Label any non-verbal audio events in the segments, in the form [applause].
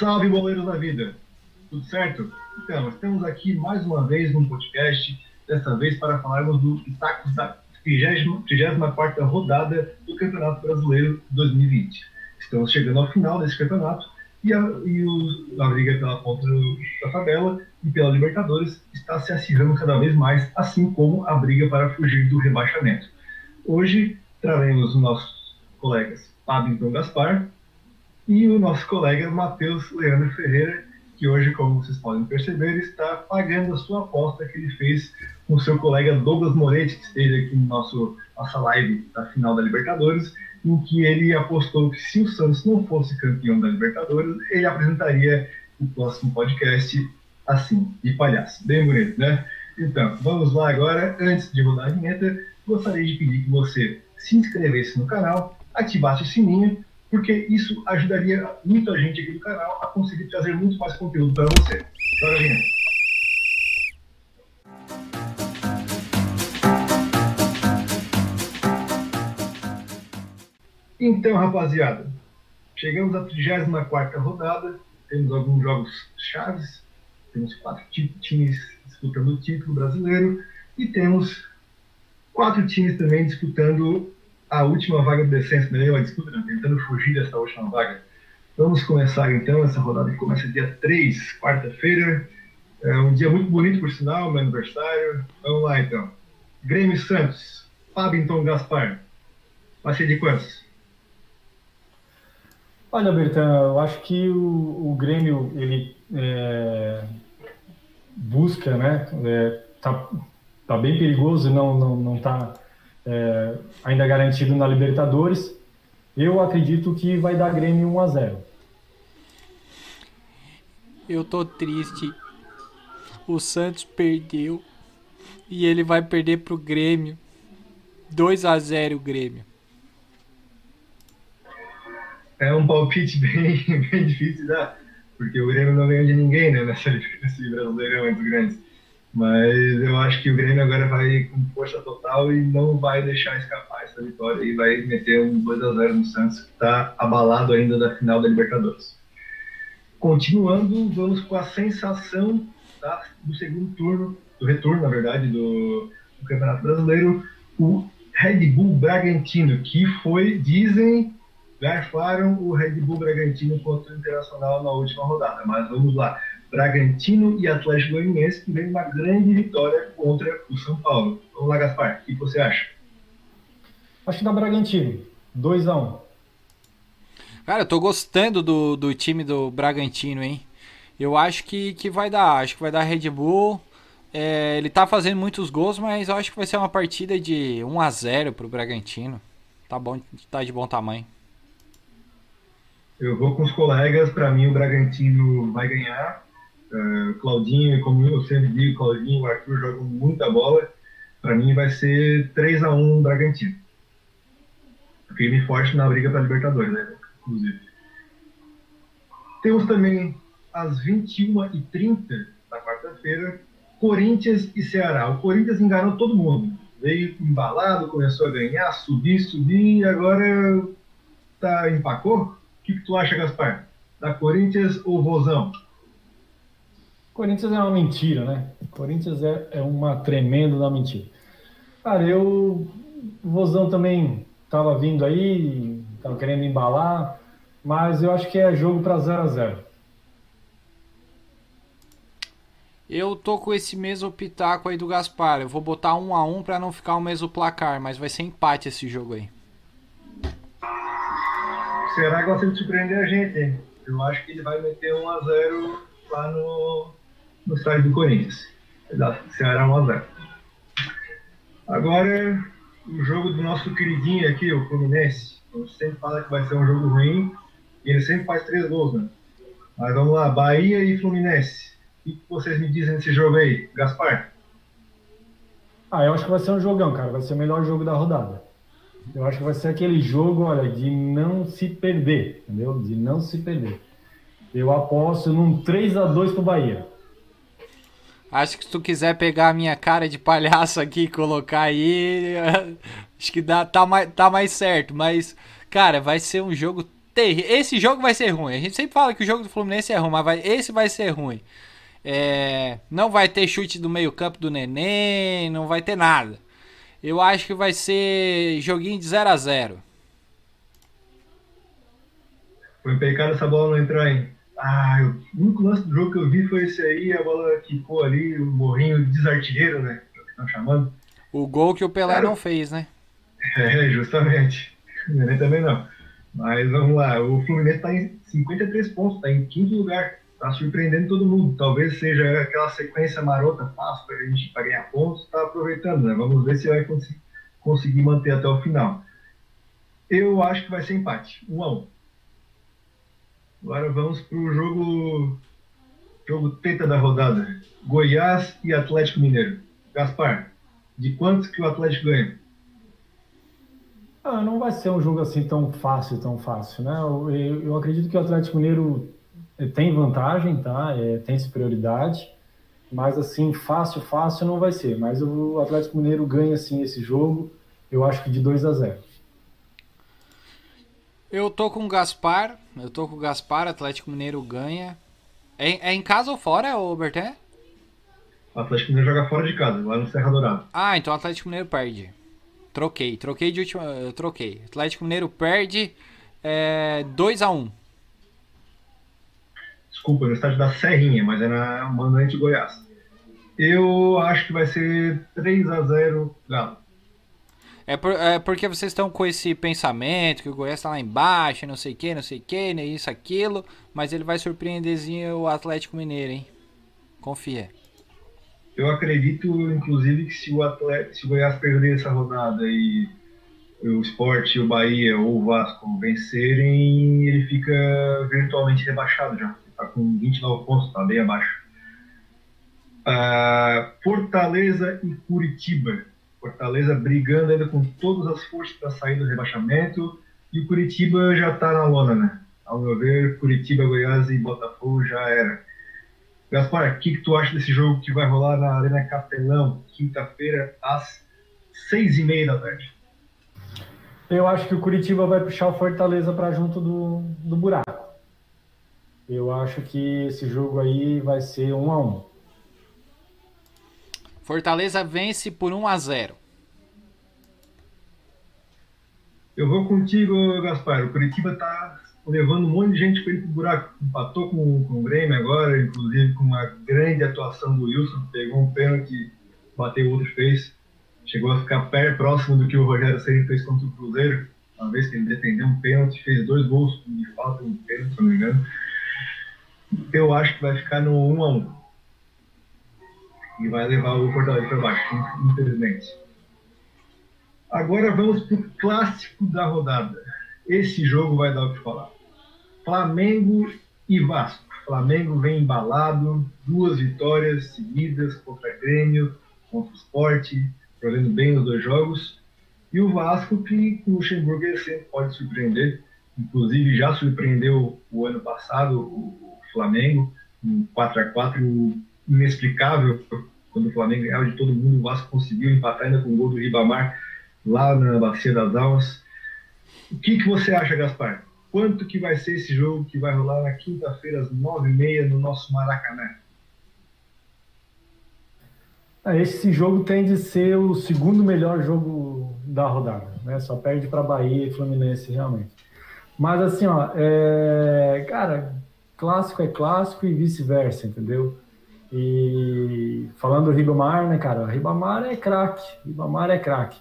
Salve, boleiros da vida! Tudo certo? Então, estamos aqui mais uma vez num podcast, dessa vez para falarmos do Itacos da 34 rodada do Campeonato Brasileiro 2020. Estamos chegando ao final desse campeonato e a, e a briga pela ponta da tabela e pela Libertadores está se acirrando cada vez mais, assim como a briga para fugir do rebaixamento. Hoje traremos os nossos colegas Paddington Gaspar e o nosso colega Matheus Leandro Ferreira, que hoje, como vocês podem perceber, está pagando a sua aposta que ele fez com o seu colega Douglas Moretti, que esteve aqui no nosso nossa live da final da Libertadores, em que ele apostou que se o Santos não fosse campeão da Libertadores, ele apresentaria o próximo podcast assim, de palhaço. Bem bonito, né? Então, vamos lá agora. Antes de rodar a vinheta, gostaria de pedir que você se inscrevesse no canal, ativasse o sininho, porque isso ajudaria muito a gente aqui do canal a conseguir trazer muito mais conteúdo para você. Bora, vinheta. Então, rapaziada, chegamos à 34 rodada, temos alguns jogos chaves, temos quatro times disputando o título brasileiro e temos quatro times também disputando a última vaga do descenso, melhor a disputa, né? tentando fugir dessa última vaga. Vamos começar então essa rodada que começa dia 3, quarta-feira. É um dia muito bonito, por sinal, meu aniversário. Vamos lá então. Grêmio Santos, Fabington Gaspar. Vai ser de quantos? Olha, Bertan, eu acho que o, o Grêmio ele é, busca, né? É, tá, tá bem perigoso, não não não tá é, ainda garantido na Libertadores. Eu acredito que vai dar Grêmio 1 a 0. Eu tô triste. O Santos perdeu e ele vai perder pro Grêmio. 2 a 0 o Grêmio é um palpite [laughs] bem, bem difícil de dar, porque o Grêmio não ganhou de ninguém né, nessa, nesse Brasileirão entre grandes. Mas eu acho que o Grêmio agora vai com força total e não vai deixar escapar essa vitória e vai meter um 2x0 no Santos, que está abalado ainda da final da Libertadores. Continuando, vamos com a sensação tá, do segundo turno, do retorno, na verdade, do, do Campeonato Brasileiro, o Red Bull Bragantino, que foi, dizem, garfaram o Red Bull Bragantino contra o Internacional na última rodada. Mas vamos lá. Bragantino e Atlético Goianiense que vem uma grande vitória contra o São Paulo. Vamos lá, Gaspar. O que você acha? Acho que dá Bragantino. 2 a 1 um. Cara, eu tô gostando do, do time do Bragantino, hein? Eu acho que, que vai dar. Acho que vai dar Red Bull. É, ele tá fazendo muitos gols, mas eu acho que vai ser uma partida de 1 a 0 pro Bragantino. Tá bom, tá de bom tamanho. Eu vou com os colegas, para mim o Bragantino vai ganhar. Uh, Claudinho, como eu sempre digo, Claudinho e o Arthur jogam muita bola. Para mim vai ser 3 a 1 Bragantino. Firme forte na briga para Libertadores, né? Inclusive. Temos também às 21h30 da quarta-feira, Corinthians e Ceará. O Corinthians enganou todo mundo. Veio embalado, começou a ganhar, subir, subir, e agora tá empacou? O que, que tu acha, Gaspar? Da Corinthians ou Vozão? Corinthians é uma mentira, né? Corinthians é, é uma tremenda da mentira. Cara, eu. O Vozão também estava vindo aí, estava querendo embalar, mas eu acho que é jogo para 0 a 0 Eu tô com esse mesmo pitaco aí do Gaspar. Eu vou botar um a um para não ficar o mesmo placar, mas vai ser empate esse jogo aí. Será que de surpreender a gente, hein? Eu acho que ele vai meter 1x0 lá no, no estádio do Corinthians. Ceará 1x0. Agora, o jogo do nosso queridinho aqui, o Fluminense. A gente sempre fala que vai ser um jogo ruim e ele sempre faz três gols, né? Mas vamos lá, Bahia e Fluminense. O que vocês me dizem desse jogo aí, Gaspar? Ah, eu acho que vai ser um jogão, cara. Vai ser o melhor jogo da rodada. Eu acho que vai ser aquele jogo, olha, de não se perder, entendeu? De não se perder. Eu aposto num 3 a 2 pro Bahia. Acho que se tu quiser pegar a minha cara de palhaço aqui e colocar aí, [laughs] acho que dá, tá, mais, tá mais certo. Mas, cara, vai ser um jogo ter... esse jogo vai ser ruim. A gente sempre fala que o jogo do Fluminense é ruim, mas vai... esse vai ser ruim. É... Não vai ter chute do meio-campo do Neném, não vai ter nada. Eu acho que vai ser joguinho de 0 a 0 Foi pecado essa bola não entrar, hein? Ah, o único lance do jogo que eu vi foi esse aí, a bola ficou ali, o morrinho desartilheiro, né? Que estão chamando. O gol que o Pelé Cara, não fez, né? É, justamente. O Neném também não. Mas vamos lá, o Fluminense está em 53 pontos, está em quinto lugar. Está surpreendendo todo mundo. Talvez seja aquela sequência marota, fácil para a gente pra ganhar pontos, está aproveitando, né? Vamos ver se vai cons conseguir manter até o final. Eu acho que vai ser empate, 1 um a 1 um. Agora vamos para o jogo, jogo teta da rodada. Goiás e Atlético Mineiro. Gaspar, de quantos que o Atlético ganha? Ah, não vai ser um jogo assim tão fácil, tão fácil, né? Eu, eu, eu acredito que o Atlético Mineiro eh, tem vantagem, tá? É, tem superioridade, mas assim, fácil, fácil não vai ser. Mas o Atlético Mineiro ganha sim esse jogo, eu acho que de 2 a 0. Eu tô com o Gaspar. Eu tô com o Gaspar, Atlético Mineiro ganha. É, é em casa ou fora, Berté? O Atlético Mineiro joga fora de casa, lá no Serra Dourada. Ah, então o Atlético Mineiro perde. Troquei, troquei de última. Eu troquei. Atlético Mineiro perde é, 2x1. Um. Desculpa, no estádio da Serrinha, mas é na Mandante Goiás. Eu acho que vai ser 3x0 Galo. É, por, é, porque vocês estão com esse pensamento que o Goiás está lá embaixo, não sei o que, não sei o que, né, isso, aquilo, mas ele vai surpreenderzinho o Atlético Mineiro, hein? Confia. Eu acredito, inclusive, que se o, Atlético, se o Goiás perder essa rodada e o Sport, o Bahia ou o Vasco vencerem, ele fica virtualmente rebaixado já. Está com 29 pontos, está bem abaixo. Uh, Fortaleza e Curitiba. Fortaleza brigando ainda com todas as forças para sair do rebaixamento. E o Curitiba já está na lona, né? Ao meu ver, Curitiba, Goiás e Botafogo já era. Gaspar, o que, que tu acha desse jogo que vai rolar na Arena Capelão, quinta-feira, às seis e meia da tarde? Eu acho que o Curitiba vai puxar o Fortaleza para junto do, do buraco. Eu acho que esse jogo aí vai ser um a um. Fortaleza vence por 1 a 0. Eu vou contigo, Gaspar. O Curitiba tá levando um monte de gente para ele pro buraco. Empatou com, com o Grêmio agora, inclusive com uma grande atuação do Wilson. Pegou um pênalti, bateu outro fez. Chegou a ficar perto, próximo do que o Rogério Ceni fez contra o Cruzeiro. Uma vez que ele defendeu um pênalti, fez dois gols de falta, um pênalti, se não me engano. Eu acho que vai ficar no 1 a 1 e vai levar o Fortaleza para baixo, infelizmente. Agora vamos para o clássico da rodada. Esse jogo vai dar o que falar. Flamengo e Vasco. Flamengo vem embalado, duas vitórias seguidas contra Grêmio, contra o Sport, jogando bem os dois jogos. E o Vasco, que o Luxemburgo sempre pode surpreender, inclusive já surpreendeu o ano passado o Flamengo, um 4 a 4 inexplicável quando o Flamengo ganhava de todo mundo, o Vasco conseguiu empatar ainda com o gol do Ribamar lá na Bacia das Almas. O que, que você acha, Gaspar? Quanto que vai ser esse jogo que vai rolar na quinta-feira às nove e meia no nosso Maracanã? Ah, esse jogo tem de ser o segundo melhor jogo da rodada, né? Só perde para Bahia e Fluminense realmente. Mas assim, ó, é... cara, clássico é clássico e vice-versa, entendeu? E falando do Ribamar, né, cara? O Ribamar é craque. Ribamar é craque.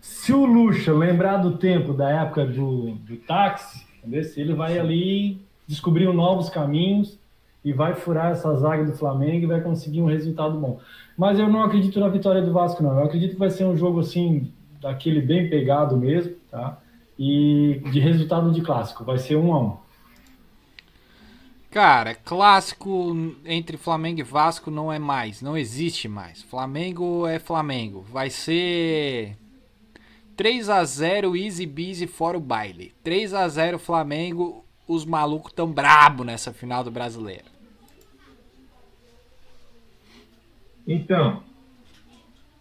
Se o Lucha lembrar do tempo da época do, do táxi, entendeu? Se ele vai ali descobrir novos caminhos e vai furar essa zaga do Flamengo e vai conseguir um resultado bom. Mas eu não acredito na vitória do Vasco, não. Eu acredito que vai ser um jogo assim, daquele bem pegado mesmo, tá? E de resultado de clássico. Vai ser um a um. Cara, clássico entre Flamengo e Vasco não é mais, não existe mais. Flamengo é Flamengo. Vai ser 3 a 0 easy busy fora o baile. 3 a 0 Flamengo, os malucos tão brabo nessa final do Brasileiro. Então,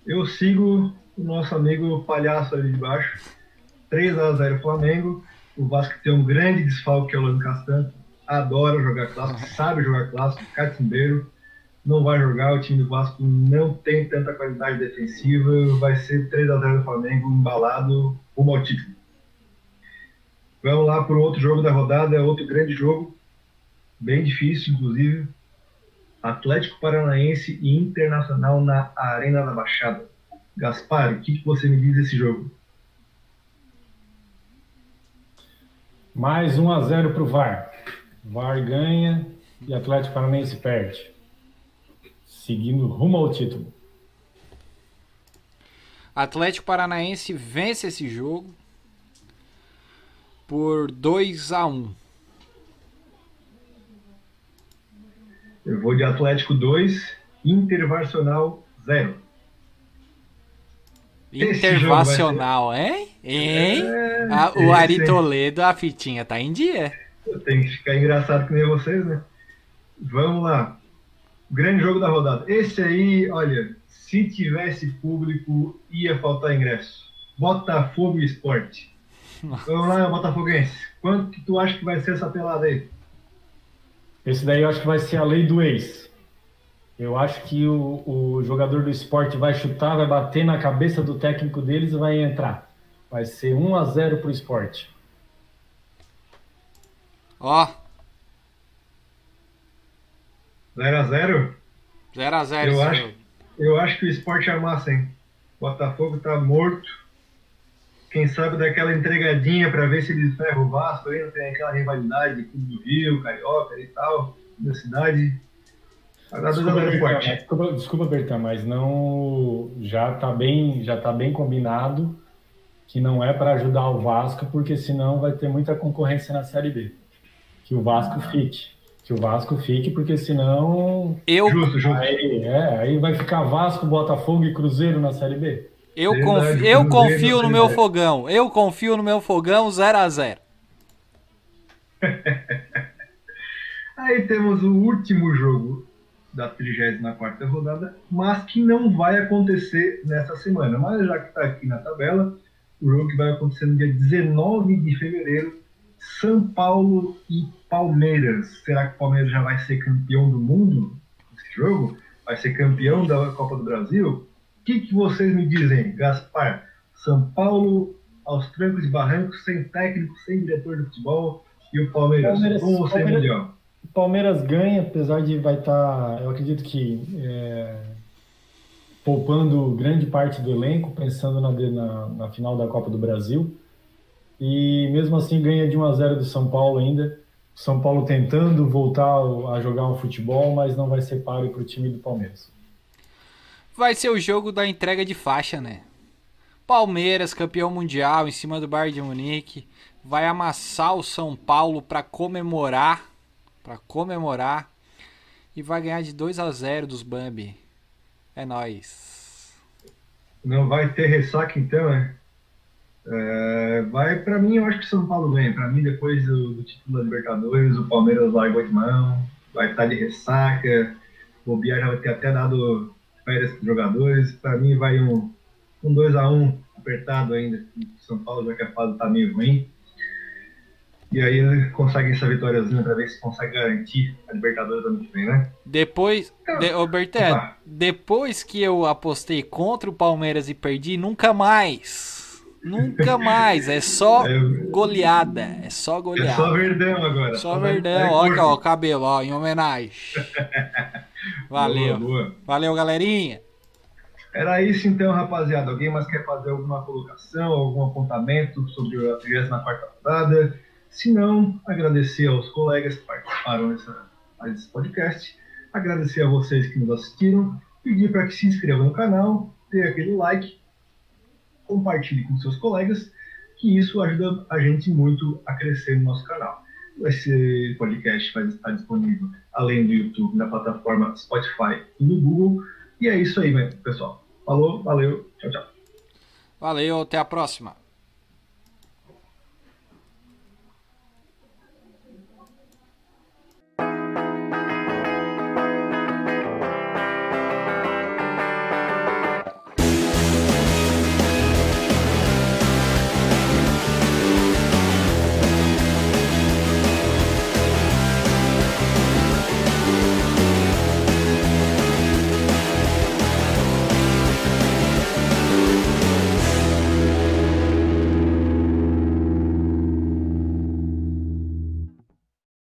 eu sigo o nosso amigo palhaço ali de baixo. 3 a 0 Flamengo. O Vasco tem um grande desfalque que é o Lando Castan. Adora jogar clássico, sabe jogar clássico, catimbeiro. Não vai jogar, o time do Vasco não tem tanta qualidade defensiva. Vai ser 3x0 do Flamengo, embalado rumo ao título. Vamos lá para o outro jogo da rodada, outro grande jogo, bem difícil, inclusive. Atlético Paranaense e Internacional na Arena da Baixada. Gaspar, o que, que você me diz desse jogo? Mais 1 a 0 para o VAR. VAR ganha e Atlético Paranaense perde. Seguindo rumo ao título. Atlético Paranaense vence esse jogo por 2 a 1. Eu vou de Atlético 2, Intervacional 0. Intervacional, hein? Hein? É, a, o Ari Toledo, a fitinha tá em dia. Tem que ficar engraçado que nem vocês, né? Vamos lá. Grande jogo da rodada. Esse aí, olha, se tivesse público, ia faltar ingresso. Botafogo Esporte. Vamos lá, Botafoguense. Quanto que tu acha que vai ser essa pelada aí? Esse daí eu acho que vai ser a lei do ex. Eu acho que o, o jogador do esporte vai chutar, vai bater na cabeça do técnico deles e vai entrar. Vai ser 1 a 0 pro esporte. Ó. 0 a 0 0 a 0 eu acho, eu acho que o esporte amassa, hein? Botafogo tá morto. Quem sabe daquela entregadinha para ver se eles ferram o Vasco aí, não tem aquela rivalidade de Clube do Rio, Carioca e tal, da cidade. Desculpa, Bertão, desculpa, desculpa, Bertão, mas não já tá bem, já tá bem combinado que não é para ajudar o Vasco, porque senão vai ter muita concorrência na Série B. Que o Vasco ah. fique, que o Vasco fique, porque senão eu justo, justo. Aí, é, aí vai ficar Vasco, Botafogo e Cruzeiro na Série B. Eu confio, eu confio no meu fogão. Eu confio no meu fogão 0 a 0. [laughs] Aí temos o último jogo da 34 rodada, mas que não vai acontecer nessa semana. Mas já que está aqui na tabela, o jogo que vai acontecer no dia 19 de fevereiro, São Paulo e Palmeiras. Será que o Palmeiras já vai ser campeão do mundo nesse jogo? Vai ser campeão da Copa do Brasil? O que, que vocês me dizem, Gaspar? São Paulo aos trancos e barrancos, sem técnico, sem diretor de futebol, e o Palmeiras, Palmeiras você Palmeiras, melhor? O Palmeiras ganha, apesar de vai estar, tá, eu acredito que é, poupando grande parte do elenco, pensando na, na, na, final da Copa do Brasil. E mesmo assim ganha de 1 a 0 do São Paulo ainda. São Paulo tentando voltar a jogar um futebol, mas não vai ser páreo para o time do Palmeiras. Vai ser o jogo da entrega de faixa, né? Palmeiras, campeão mundial, em cima do Bayern de Munique, vai amassar o São Paulo para comemorar para comemorar e vai ganhar de 2 a 0 dos Bambi. É nós. Não vai ter ressaca então, né? É, vai para mim, eu acho que São Paulo ganha. Para mim, depois do, do, título da Libertadores, o Palmeiras largou de mão, vai estar de ressaca. O Bia já vai ter até dado férias para os jogadores. Para mim, vai um, um 2 a 1 apertado ainda. São Paulo já que a fase está meio ruim. E aí ele consegue essa vitóriazinha pra ver se consegue garantir a Libertadores ano que vem, né? Depois, então, de, depois que eu apostei contra o Palmeiras e perdi, nunca mais. Nunca mais. É só [laughs] é, goleada. É só goleada. É só verdão agora. Só verdão. Olha ó, o cabelo, ó, em homenagem. [laughs] Valeu. Boa, boa. Valeu, galerinha. Era isso então, rapaziada. Alguém mais quer fazer alguma colocação, algum apontamento sobre a 34 rodada? Se não, agradecer aos colegas que participaram dessa, desse podcast, agradecer a vocês que nos assistiram, pedir para que se inscrevam no canal, dê aquele like, compartilhe com seus colegas, que isso ajuda a gente muito a crescer no nosso canal. Esse podcast vai estar disponível além do YouTube na plataforma Spotify e no Google. E é isso aí, pessoal. Falou, valeu, tchau, tchau. Valeu, até a próxima.